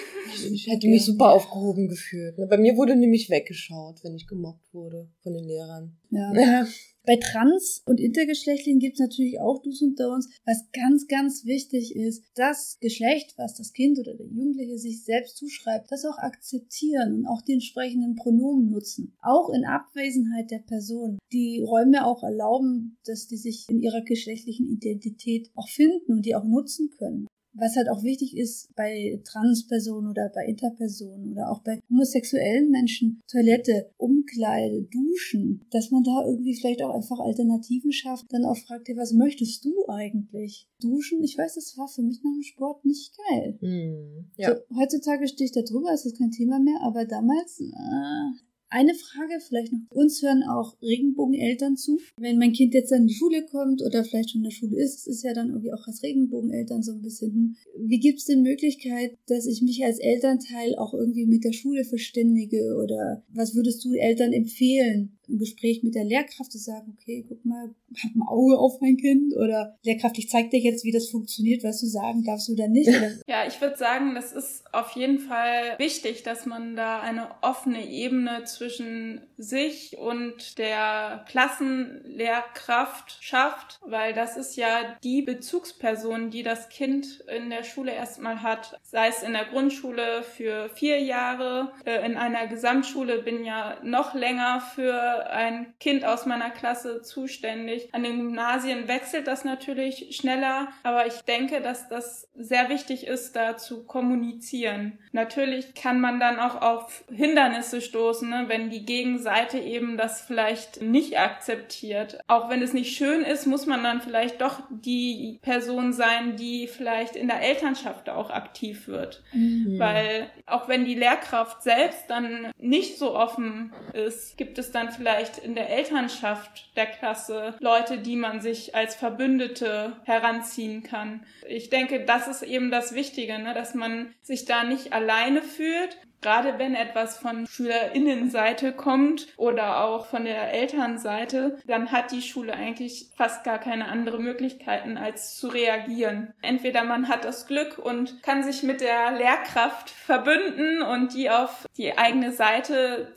Ich hätte mich super aufgehoben gefühlt. ne? Bei mir wurde nämlich weggeschaut, wenn ich gemobbt wurde von den Lehrern. Ja. Bei Trans- und Intergeschlechtlichen gibt's natürlich auch Do's und Don'ts. Was ganz, ganz wichtig ist, das Geschlecht, was das Kind oder der Jugendliche sich selbst zuschreibt, das auch akzeptieren und auch die entsprechenden Pronomen nutzen. Auch in Abwesenheit der Person. Die Räume auch erlauben, dass die sich in ihrer geschlechtlichen Identität auch finden und die auch nutzen können. Was halt auch wichtig ist bei Transpersonen oder bei Interpersonen oder auch bei homosexuellen Menschen, Toilette, Umkleide, Duschen, dass man da irgendwie vielleicht auch einfach Alternativen schafft, dann auch fragt, hey, was möchtest du eigentlich? Duschen, ich weiß, das war für mich nach dem Sport nicht geil. Hm. Ja. So, heutzutage stehe ich da drüber, ist das kein Thema mehr, aber damals, äh, eine Frage vielleicht noch. Uns hören auch Regenbogeneltern zu. Wenn mein Kind jetzt an die Schule kommt oder vielleicht schon in der Schule ist, ist ja dann irgendwie auch als Regenbogeneltern so ein bisschen, hm, wie gibt's denn Möglichkeit, dass ich mich als Elternteil auch irgendwie mit der Schule verständige oder was würdest du Eltern empfehlen? Ein Gespräch mit der Lehrkraft zu sagen, okay, guck mal, hab ein Auge auf mein Kind oder Lehrkraft, ich zeig dir jetzt, wie das funktioniert, was du sagen darfst oder nicht. Ja, ich würde sagen, das ist auf jeden Fall wichtig, dass man da eine offene Ebene zwischen sich und der Klassenlehrkraft schafft, weil das ist ja die Bezugsperson, die das Kind in der Schule erstmal hat, sei es in der Grundschule für vier Jahre, äh, in einer Gesamtschule bin ja noch länger für ein Kind aus meiner Klasse zuständig. An den Gymnasien wechselt das natürlich schneller, aber ich denke, dass das sehr wichtig ist, da zu kommunizieren. Natürlich kann man dann auch auf Hindernisse stoßen, ne, wenn die Gegenseite eben das vielleicht nicht akzeptiert. Auch wenn es nicht schön ist, muss man dann vielleicht doch die Person sein, die vielleicht in der Elternschaft auch aktiv wird. Mhm. Weil auch wenn die Lehrkraft selbst dann nicht so offen ist, gibt es dann vielleicht in der Elternschaft der Klasse Leute, die man sich als Verbündete heranziehen kann. Ich denke, das ist eben das Wichtige, ne? dass man sich da nicht alleine fühlt, Gerade wenn etwas von Schülerinnenseite kommt oder auch von der Elternseite, dann hat die Schule eigentlich fast gar keine andere Möglichkeiten, als zu reagieren. Entweder man hat das Glück und kann sich mit der Lehrkraft verbünden und die auf die eigene Seite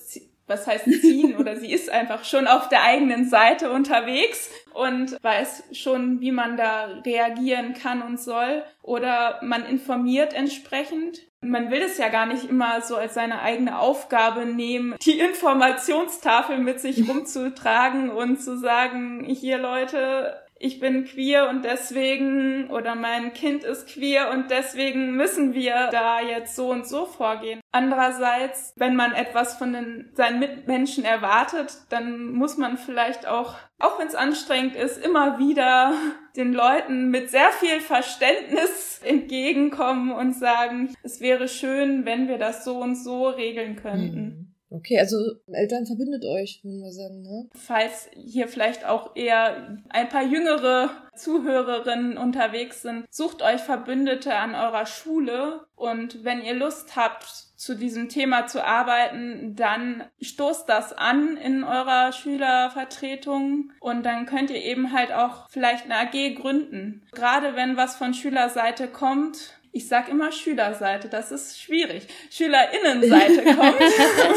was heißt ziehen oder sie ist einfach schon auf der eigenen Seite unterwegs und weiß schon, wie man da reagieren kann und soll. Oder man informiert entsprechend. Man will es ja gar nicht immer so als seine eigene Aufgabe nehmen, die Informationstafel mit sich rumzutragen und zu sagen, hier Leute, ich bin queer und deswegen oder mein Kind ist queer und deswegen müssen wir da jetzt so und so vorgehen. Andererseits, wenn man etwas von den, seinen Mitmenschen erwartet, dann muss man vielleicht auch, auch wenn es anstrengend ist, immer wieder den Leuten mit sehr viel Verständnis entgegenkommen und sagen, es wäre schön, wenn wir das so und so regeln könnten. Mhm. Okay, also Eltern verbindet euch, würden wir sagen, ne? Falls hier vielleicht auch eher ein paar jüngere Zuhörerinnen unterwegs sind, sucht euch Verbündete an eurer Schule und wenn ihr Lust habt, zu diesem Thema zu arbeiten, dann stoßt das an in eurer Schülervertretung und dann könnt ihr eben halt auch vielleicht eine AG gründen. Gerade wenn was von Schülerseite kommt, ich sag immer Schülerseite, das ist schwierig. Schülerinnenseite kommt.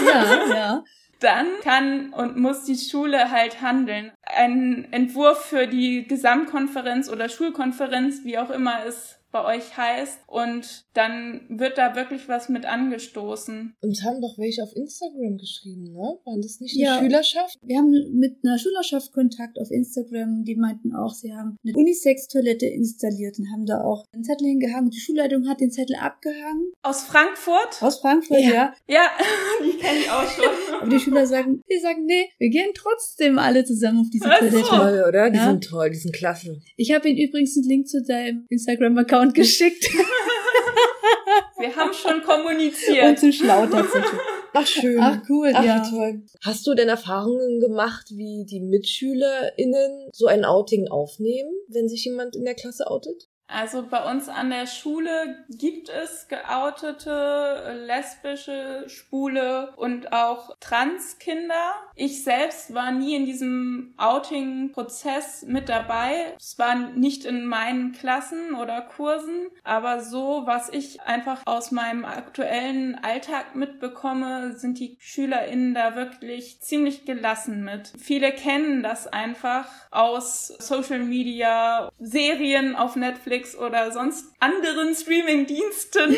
ja, ja. Dann kann und muss die Schule halt handeln. Ein Entwurf für die Gesamtkonferenz oder Schulkonferenz, wie auch immer es bei euch heißt und dann wird da wirklich was mit angestoßen. Und haben doch welche auf Instagram geschrieben, ne? Waren das nicht eine ja. Schülerschaft? Wir haben mit einer Schülerschaft Kontakt auf Instagram, die meinten auch, sie haben eine Unisex-Toilette installiert und haben da auch einen Zettel hingehangen. Die Schulleitung hat den Zettel abgehangen. Aus Frankfurt? Aus Frankfurt, ja. Ja, ja die kenne ich auch schon. Aber die Schüler sagen, die sagen, nee, wir gehen trotzdem alle zusammen auf diese Toilette. Toll, oder? Die ja? sind toll, die sind klasse. Ich habe Ihnen übrigens einen Link zu deinem Instagram-Account Account geschickt. Wir haben schon kommuniziert. Und zu schlau tatsächlich. Ach schön. Ach cool, Ach, ja. toll. Hast du denn Erfahrungen gemacht, wie die MitschülerInnen so ein Outing aufnehmen, wenn sich jemand in der Klasse outet? Also bei uns an der Schule gibt es geoutete, lesbische, schwule und auch Transkinder. Ich selbst war nie in diesem Outing-Prozess mit dabei. Es war nicht in meinen Klassen oder Kursen, aber so, was ich einfach aus meinem aktuellen Alltag mitbekomme, sind die SchülerInnen da wirklich ziemlich gelassen mit. Viele kennen das einfach aus Social Media, Serien auf Netflix, Netflix oder sonst anderen Streaming-Diensten.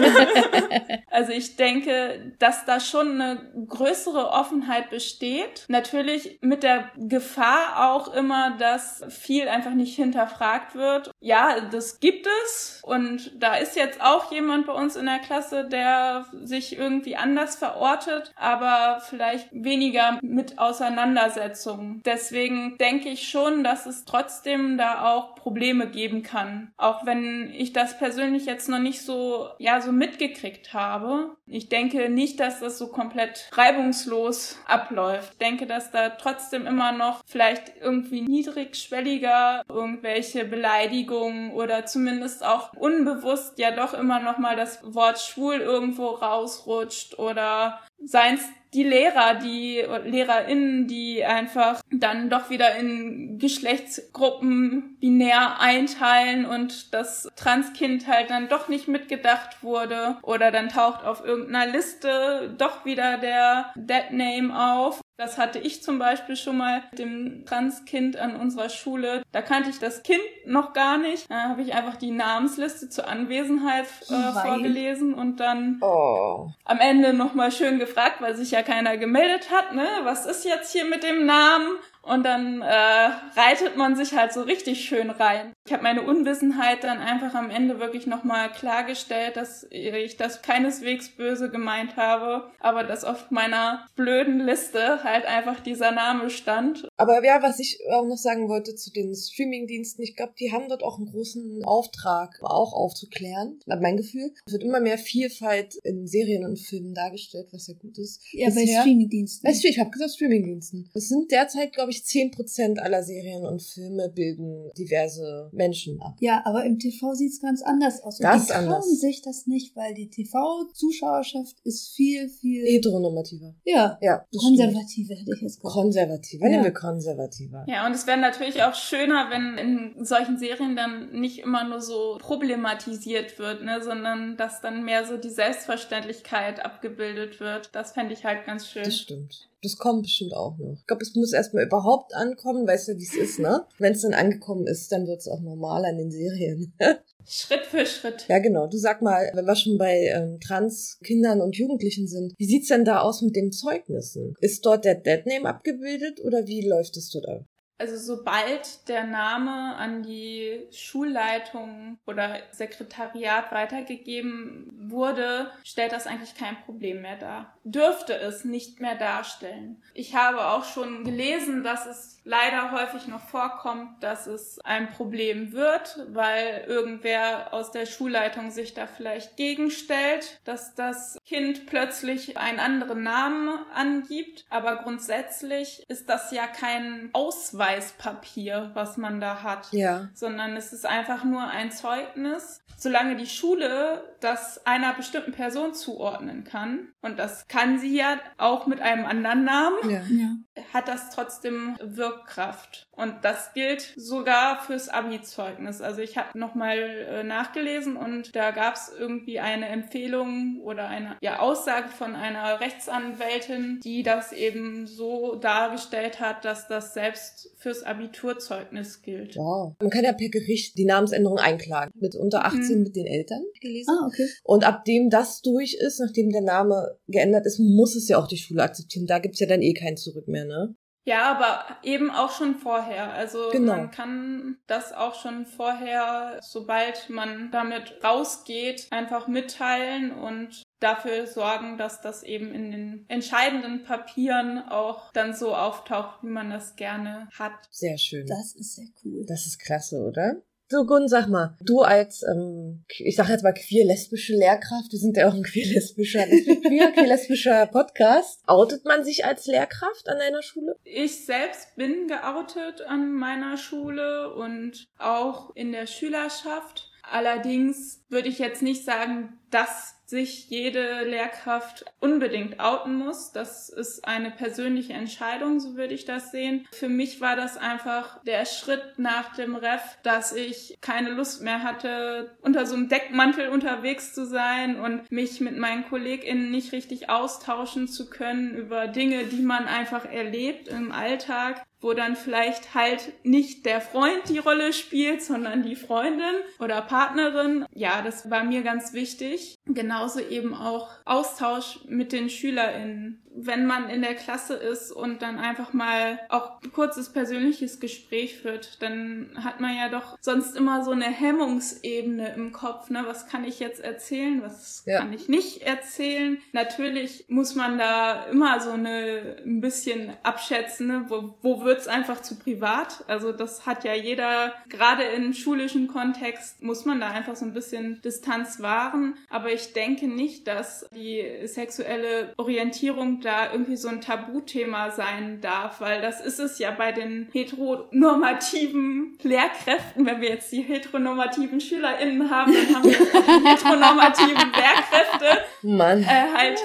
also ich denke, dass da schon eine größere Offenheit besteht. Natürlich mit der Gefahr auch immer, dass viel einfach nicht hinterfragt wird. Ja, das gibt es und da ist jetzt auch jemand bei uns in der Klasse, der sich irgendwie anders verortet, aber vielleicht weniger mit Auseinandersetzungen. Deswegen denke ich schon, dass es trotzdem da auch Probleme geben kann. Auch wenn ich das persönlich jetzt noch nicht so, ja, so mitgekriegt habe. Ich denke nicht, dass das so komplett reibungslos abläuft. Ich denke, dass da trotzdem immer noch vielleicht irgendwie niedrigschwelliger irgendwelche Beleidigungen oder zumindest auch unbewusst ja doch immer noch mal das Wort schwul irgendwo rausrutscht oder seien es die Lehrer, die LehrerInnen, die einfach dann doch wieder in Geschlechtsgruppen binär einteilen und das Transkind halt dann doch nicht mitgedacht wurde oder dann taucht auf irgendeiner Liste doch wieder der Dead Name auf. Das hatte ich zum Beispiel schon mal mit dem Transkind an unserer Schule. Da kannte ich das Kind noch gar nicht. Da habe ich einfach die Namensliste zur Anwesenheit äh, vorgelesen und dann oh. am Ende nochmal schön gefragt, weil sich ja keiner gemeldet hat, ne? Was ist jetzt hier mit dem Namen? Und dann äh, reitet man sich halt so richtig schön rein. Ich habe meine Unwissenheit dann einfach am Ende wirklich nochmal klargestellt, dass ich das keineswegs böse gemeint habe, aber dass auf meiner blöden Liste halt einfach dieser Name stand. Aber ja, was ich auch noch sagen wollte zu den Streamingdiensten, ich glaube, die haben dort auch einen großen Auftrag, auch aufzuklären. Hat mein Gefühl. Es wird immer mehr Vielfalt in Serien und Filmen dargestellt, was ja gut ist. Ja, Bisher, bei Streamingdiensten. Ich habe gesagt Streamingdiensten. Es sind derzeit, glaube ich, zehn Prozent aller Serien und Filme bilden diverse Menschen ab. Ja, aber im TV sieht's ganz anders aus. Und das die trauen anders. sich das nicht, weil die TV-Zuschauerschaft ist viel, viel heteronormativer. Ja, ja konservativer hätte ich jetzt gesagt. Konservativer, ja. nehmen wir konservativer. Ja, und es wäre natürlich auch schöner, wenn in solchen Serien dann nicht immer nur so problematisiert wird, ne, sondern dass dann mehr so die Selbstverständlichkeit abgebildet wird. Das fände ich halt ganz schön. Das stimmt. Das kommt bestimmt auch noch. Ich glaube, es muss erstmal überhaupt ankommen, weißt du, wie es ist, ne? Wenn es dann angekommen ist, dann wird es auch normal an den Serien. Schritt für Schritt. Ja, genau. Du sag mal, wenn wir schon bei ähm, Trans-Kindern und Jugendlichen sind, wie sieht's denn da aus mit den Zeugnissen? Ist dort der Deadname abgebildet oder wie läuft es dort ab? Also sobald der Name an die Schulleitung oder Sekretariat weitergegeben wurde, stellt das eigentlich kein Problem mehr dar. Dürfte es nicht mehr darstellen. Ich habe auch schon gelesen, dass es leider häufig noch vorkommt, dass es ein Problem wird, weil irgendwer aus der Schulleitung sich da vielleicht gegenstellt, dass das Kind plötzlich einen anderen Namen angibt. Aber grundsätzlich ist das ja kein Ausweispapier, was man da hat, ja. sondern es ist einfach nur ein Zeugnis, solange die Schule das einer bestimmten Person zuordnen kann, und das kann sie ja auch mit einem anderen Namen, ja. hat das trotzdem Wirkkraft. Und das gilt sogar fürs Abi-Zeugnis. Also ich habe nochmal äh, nachgelesen und da gab es irgendwie eine Empfehlung oder eine ja, Aussage von einer Rechtsanwältin, die das eben so dargestellt hat, dass das selbst fürs Abiturzeugnis gilt. Wow. Man kann ja per Gericht die Namensänderung einklagen. Mit unter 18 mhm. mit den Eltern gelesen. Ah, okay. Und ab dem das durch ist, nachdem der Name geändert ist, muss es ja auch die Schule akzeptieren. Da gibt's ja dann eh kein Zurück mehr, ne? Ja, aber eben auch schon vorher. Also genau. man kann das auch schon vorher, sobald man damit rausgeht, einfach mitteilen und dafür sorgen, dass das eben in den entscheidenden Papieren auch dann so auftaucht, wie man das gerne hat. Sehr schön. Das ist sehr cool. Das ist klasse, oder? So, Gun, sag mal, du als, ähm, ich sag jetzt mal queer-lesbische Lehrkraft, wir sind ja auch ein queer-lesbischer, queer-lesbischer Podcast. Outet man sich als Lehrkraft an einer Schule? Ich selbst bin geoutet an meiner Schule und auch in der Schülerschaft. Allerdings würde ich jetzt nicht sagen, dass sich jede Lehrkraft unbedingt outen muss. Das ist eine persönliche Entscheidung, so würde ich das sehen. Für mich war das einfach der Schritt nach dem Ref, dass ich keine Lust mehr hatte, unter so einem Deckmantel unterwegs zu sein und mich mit meinen KollegInnen nicht richtig austauschen zu können über Dinge, die man einfach erlebt im Alltag wo dann vielleicht halt nicht der Freund die Rolle spielt, sondern die Freundin oder Partnerin. Ja, das war mir ganz wichtig. Genauso eben auch Austausch mit den SchülerInnen wenn man in der Klasse ist und dann einfach mal auch ein kurzes persönliches Gespräch führt, dann hat man ja doch sonst immer so eine Hemmungsebene im Kopf. Ne? Was kann ich jetzt erzählen? Was ja. kann ich nicht erzählen? Natürlich muss man da immer so eine ein bisschen abschätzen, ne? wo, wo wird's einfach zu privat? Also das hat ja jeder, gerade im schulischen Kontext muss man da einfach so ein bisschen Distanz wahren. Aber ich denke nicht, dass die sexuelle Orientierung da irgendwie so ein Tabuthema sein darf, weil das ist es ja bei den heteronormativen Lehrkräften. Wenn wir jetzt die heteronormativen SchülerInnen haben, dann haben wir die heteronormativen Lehrkräfte Mann. Äh, halt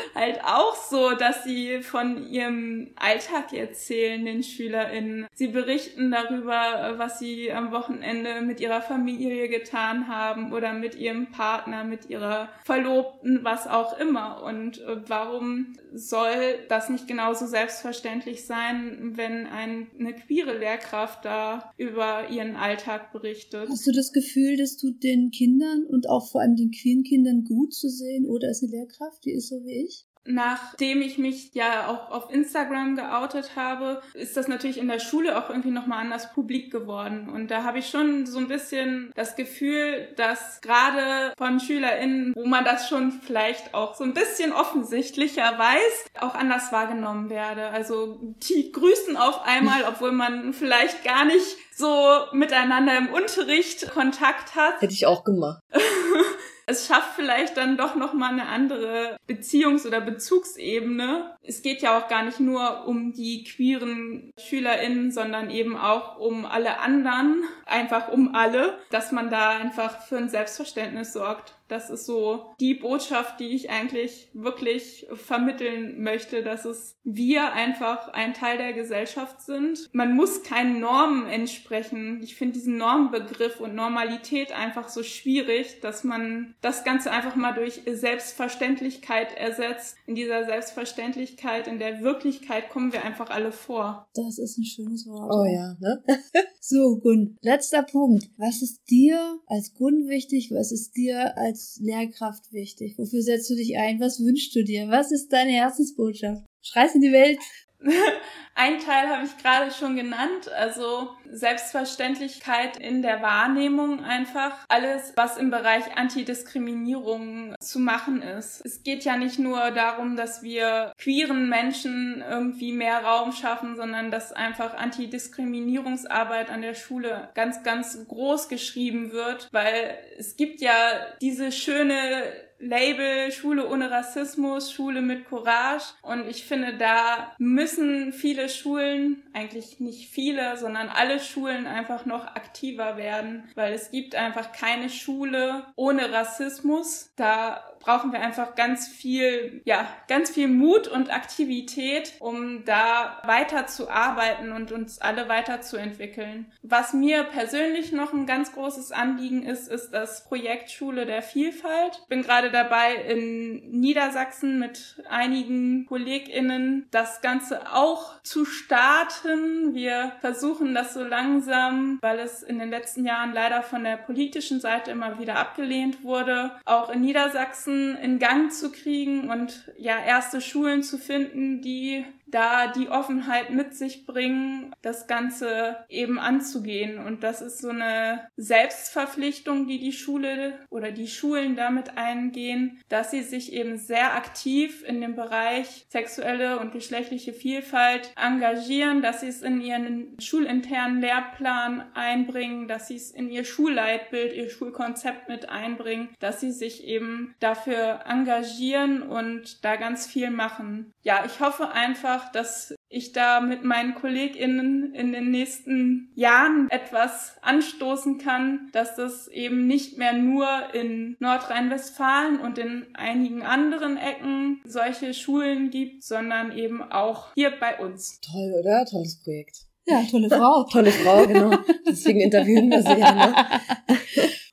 halt auch so, dass sie von ihrem Alltag erzählen, den SchülerInnen. Sie berichten darüber, was sie am Wochenende mit ihrer Familie getan haben oder mit ihrem Partner, mit ihrer Verlobten, was auch immer. Und äh, warum soll das nicht genauso selbstverständlich sein, wenn eine queere Lehrkraft da über ihren Alltag berichtet? Hast du das Gefühl, dass du den Kindern und auch vor allem den queeren Kindern gut zu sehen oder ist eine Lehrkraft, die ist so wie ich? Nachdem ich mich ja auch auf Instagram geoutet habe, ist das natürlich in der Schule auch irgendwie nochmal anders publik geworden. Und da habe ich schon so ein bisschen das Gefühl, dass gerade von SchülerInnen, wo man das schon vielleicht auch so ein bisschen offensichtlicher weiß, auch anders wahrgenommen werde. Also die grüßen auf einmal, obwohl man vielleicht gar nicht so miteinander im Unterricht Kontakt hat. Hätte ich auch gemacht. es schafft vielleicht dann doch noch mal eine andere Beziehungs- oder Bezugsebene. Es geht ja auch gar nicht nur um die queeren SchülerInnen, sondern eben auch um alle anderen, einfach um alle, dass man da einfach für ein Selbstverständnis sorgt. Das ist so die Botschaft, die ich eigentlich wirklich vermitteln möchte, dass es wir einfach ein Teil der Gesellschaft sind. Man muss keinen Normen entsprechen. Ich finde diesen Normbegriff und Normalität einfach so schwierig, dass man das Ganze einfach mal durch Selbstverständlichkeit ersetzt. In dieser Selbstverständlichkeit, in der Wirklichkeit kommen wir einfach alle vor. Das ist ein schönes Wort. Oh ja, ne? so, Gun, letzter Punkt. Was ist dir als Gun wichtig? Was ist dir als als Lehrkraft wichtig? Wofür setzt du dich ein? Was wünschst du dir? Was ist deine Herzensbotschaft? Schreist in die Welt. Ein Teil habe ich gerade schon genannt, also Selbstverständlichkeit in der Wahrnehmung einfach. Alles, was im Bereich Antidiskriminierung zu machen ist. Es geht ja nicht nur darum, dass wir queeren Menschen irgendwie mehr Raum schaffen, sondern dass einfach Antidiskriminierungsarbeit an der Schule ganz, ganz groß geschrieben wird, weil es gibt ja diese schöne Label Schule ohne Rassismus, Schule mit Courage. Und ich finde, da müssen viele Schulen, eigentlich nicht viele, sondern alle Schulen einfach noch aktiver werden, weil es gibt einfach keine Schule ohne Rassismus. Da brauchen wir einfach ganz viel, ja, ganz viel Mut und Aktivität, um da weiter zu arbeiten und uns alle weiterzuentwickeln. Was mir persönlich noch ein ganz großes Anliegen ist, ist das Projekt Schule der Vielfalt. Bin gerade dabei in Niedersachsen mit einigen KollegInnen das Ganze auch zu starten. Wir versuchen das so langsam, weil es in den letzten Jahren leider von der politischen Seite immer wieder abgelehnt wurde, auch in Niedersachsen Ganzen in Gang zu kriegen und ja, erste Schulen zu finden, die da die Offenheit mit sich bringen, das Ganze eben anzugehen. Und das ist so eine Selbstverpflichtung, die die Schule oder die Schulen damit eingehen, dass sie sich eben sehr aktiv in dem Bereich sexuelle und geschlechtliche Vielfalt engagieren, dass sie es in ihren schulinternen Lehrplan einbringen, dass sie es in ihr Schulleitbild, ihr Schulkonzept mit einbringen, dass sie sich eben dafür engagieren und da ganz viel machen. Ja, ich hoffe einfach, dass ich da mit meinen KollegInnen in den nächsten Jahren etwas anstoßen kann, dass das eben nicht mehr nur in Nordrhein-Westfalen und in einigen anderen Ecken solche Schulen gibt, sondern eben auch hier bei uns. Toll, oder? Tolles Projekt. Ja, tolle Frau. tolle Frau, genau. Deswegen interviewen wir sie ja. Ne?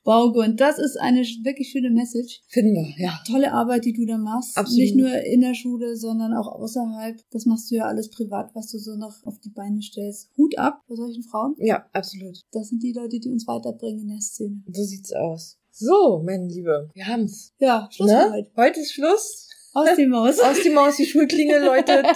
Wow, und das ist eine wirklich schöne Message. Finden wir, ja. Tolle Arbeit, die du da machst. Absolut. Nicht nur in der Schule, sondern auch außerhalb. Das machst du ja alles privat, was du so noch auf die Beine stellst. Hut ab bei solchen Frauen. Ja, absolut. Das sind die Leute, die uns weiterbringen in der Szene. So sieht's aus. So, meine Liebe, wir haben's. Ja, Schluss ne? heute. Heute ist Schluss. Aus die Maus. Aus die Maus, die Schulklingel läutet.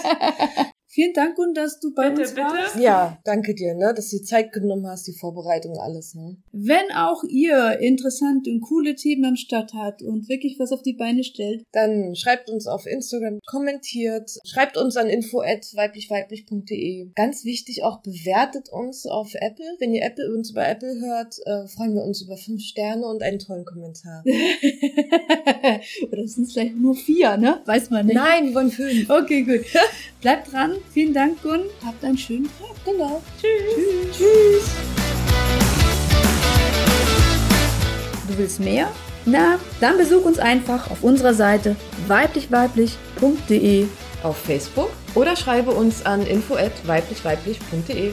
Vielen Dank und dass du bei bitte, uns warst. Bitte. Ja, danke dir, ne, dass du dir Zeit genommen hast, die Vorbereitung alles. Ne. Wenn auch ihr interessante und coole Themen am Start habt und wirklich was auf die Beine stellt, dann schreibt uns auf Instagram, kommentiert, schreibt uns an info@weiblichweiblich.de. Ganz wichtig auch bewertet uns auf Apple. Wenn ihr Apple uns über Apple hört, äh, freuen wir uns über fünf Sterne und einen tollen Kommentar. Oder sind es vielleicht nur vier, ne? Weiß man nicht. Nein, wir wollen fünf. Okay, gut. Bleibt dran. Vielen Dank, Gun. Habt einen schönen Tag. Genau. Tschüss. Tschüss. Tschüss. Du willst mehr? Na, dann besuch uns einfach auf unserer Seite weiblichweiblich.de Auf Facebook oder schreibe uns an info@weiblichweiblich.de.